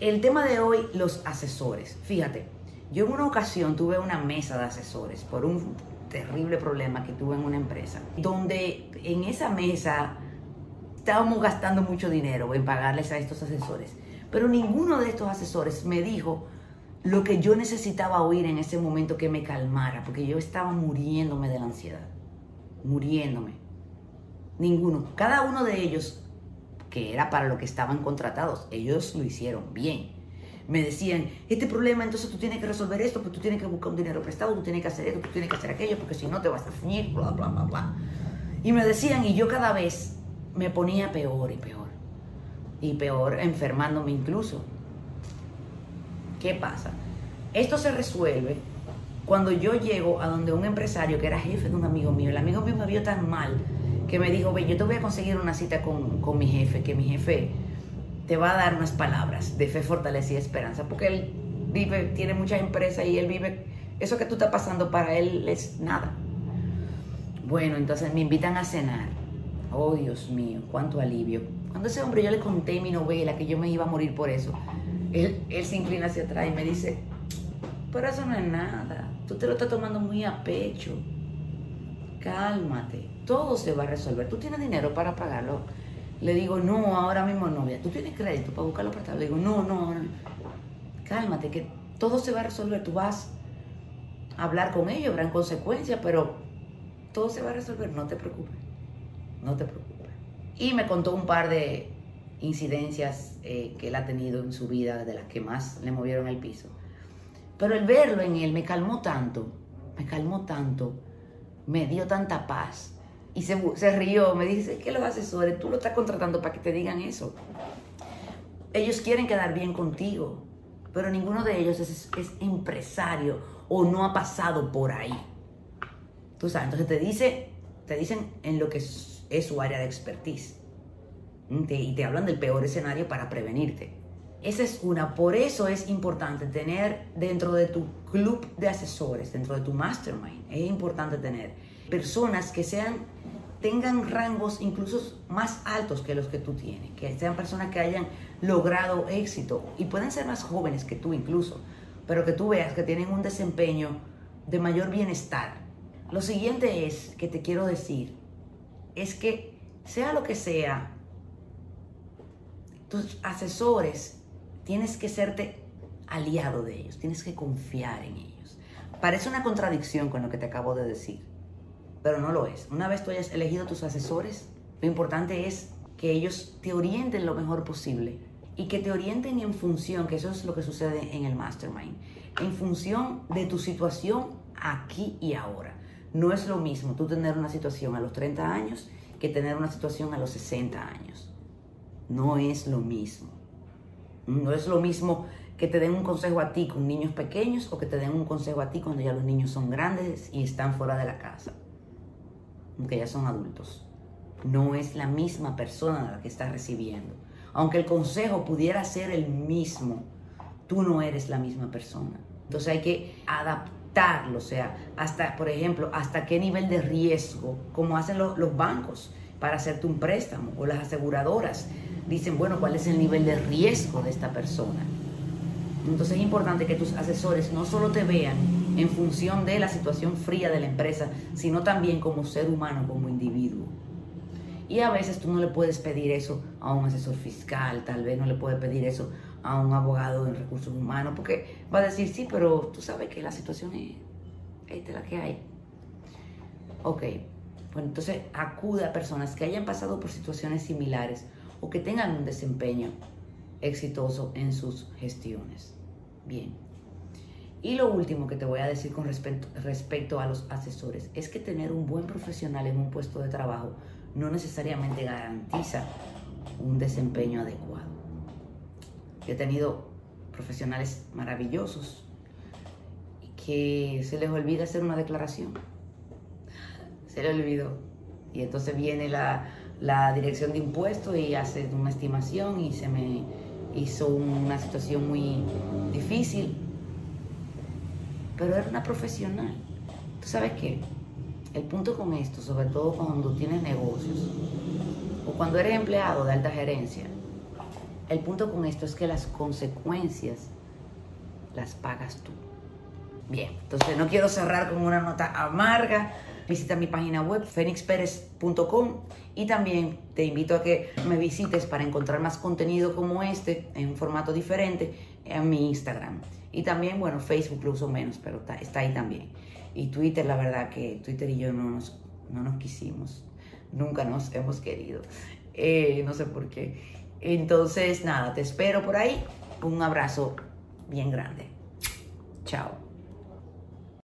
el tema de hoy, los asesores. Fíjate, yo en una ocasión tuve una mesa de asesores por un terrible problema que tuve en una empresa, donde en esa mesa estábamos gastando mucho dinero en pagarles a estos asesores, pero ninguno de estos asesores me dijo lo que yo necesitaba oír en ese momento que me calmara, porque yo estaba muriéndome de la ansiedad, muriéndome. Ninguno. Cada uno de ellos, que era para lo que estaban contratados, ellos lo hicieron bien. Me decían, este problema, entonces tú tienes que resolver esto, pues tú tienes que buscar un dinero prestado, tú tienes que hacer esto, tú tienes que hacer aquello, porque si no te vas a finir, bla, bla, bla, bla. Y me decían, y yo cada vez me ponía peor y peor. Y peor, enfermándome incluso. ¿Qué pasa? Esto se resuelve cuando yo llego a donde un empresario que era jefe de un amigo mío, el amigo mío me vio tan mal que me dijo, ve, yo te voy a conseguir una cita con, con mi jefe, que mi jefe te va a dar unas palabras de fe, fortaleza y esperanza, porque él vive, tiene muchas empresas y él vive, eso que tú estás pasando para él es nada. Bueno, entonces me invitan a cenar. Oh, Dios mío, cuánto alivio. Cuando ese hombre yo le conté mi novela, que yo me iba a morir por eso, él, él se inclina hacia atrás y me dice, pero eso no es nada, tú te lo estás tomando muy a pecho. Cálmate, todo se va a resolver. ¿Tú tienes dinero para pagarlo? Le digo, no, ahora mismo no. ¿Tú tienes crédito para buscarlo prestado? Le digo, no, no, no. Cálmate, que todo se va a resolver. Tú vas a hablar con ellos, habrán consecuencias, pero todo se va a resolver. No te preocupes. No te preocupes. Y me contó un par de incidencias eh, que él ha tenido en su vida, de las que más le movieron el piso. Pero el verlo en él me calmó tanto, me calmó tanto, me dio tanta paz. Y se, se rió, me dice, ¿qué los asesores? Tú lo estás contratando para que te digan eso. Ellos quieren quedar bien contigo, pero ninguno de ellos es, es empresario o no ha pasado por ahí. Tú sabes, entonces te, dice, te dicen en lo que es su área de expertise. y te hablan del peor escenario para prevenirte. Esa es una. Por eso es importante tener dentro de tu club de asesores, dentro de tu mastermind, es importante tener personas que sean tengan rangos incluso más altos que los que tú tienes, que sean personas que hayan logrado éxito y pueden ser más jóvenes que tú incluso, pero que tú veas que tienen un desempeño de mayor bienestar. Lo siguiente es que te quiero decir es que sea lo que sea, tus asesores tienes que serte aliado de ellos, tienes que confiar en ellos. Parece una contradicción con lo que te acabo de decir, pero no lo es. Una vez tú hayas elegido tus asesores, lo importante es que ellos te orienten lo mejor posible y que te orienten en función, que eso es lo que sucede en el mastermind, en función de tu situación aquí y ahora. No es lo mismo tú tener una situación a los 30 años que tener una situación a los 60 años. No es lo mismo. No es lo mismo que te den un consejo a ti con niños pequeños o que te den un consejo a ti cuando ya los niños son grandes y están fuera de la casa que ya son adultos. No es la misma persona la que está recibiendo. Aunque el consejo pudiera ser el mismo, tú no eres la misma persona. Entonces hay que adaptarlo, o sea, hasta, por ejemplo, hasta qué nivel de riesgo, como hacen los, los bancos para hacerte un préstamo o las aseguradoras, dicen, bueno, ¿cuál es el nivel de riesgo de esta persona? Entonces es importante que tus asesores no solo te vean en función de la situación fría de la empresa, sino también como ser humano, como individuo. Y a veces tú no le puedes pedir eso a un asesor fiscal, tal vez no le puedes pedir eso a un abogado en recursos humanos, porque va a decir, sí, pero tú sabes que la situación es esta la que hay. Ok, pues entonces acude a personas que hayan pasado por situaciones similares o que tengan un desempeño exitoso en sus gestiones. Bien. Y lo último que te voy a decir con respecto, respecto a los asesores es que tener un buen profesional en un puesto de trabajo no necesariamente garantiza un desempeño adecuado. he tenido profesionales maravillosos que se les olvida hacer una declaración. Se les olvidó. Y entonces viene la, la dirección de impuestos y hace una estimación y se me hizo una situación muy difícil pero era una profesional. ¿Tú sabes qué? El punto con esto, sobre todo cuando tienes negocios o cuando eres empleado de alta gerencia, El punto con esto es que las consecuencias las pagas tú. Bien, entonces no quiero cerrar con una nota amarga. Visita mi página web, fenixperez.com y también te invito a que me visites para encontrar más contenido como este en un formato diferente en mi Instagram. Y también, bueno, Facebook lo uso menos, pero está, está ahí también. Y Twitter, la verdad que Twitter y yo no nos, no nos quisimos, nunca nos hemos querido. Eh, no sé por qué. Entonces, nada, te espero por ahí. Un abrazo bien grande. Chao.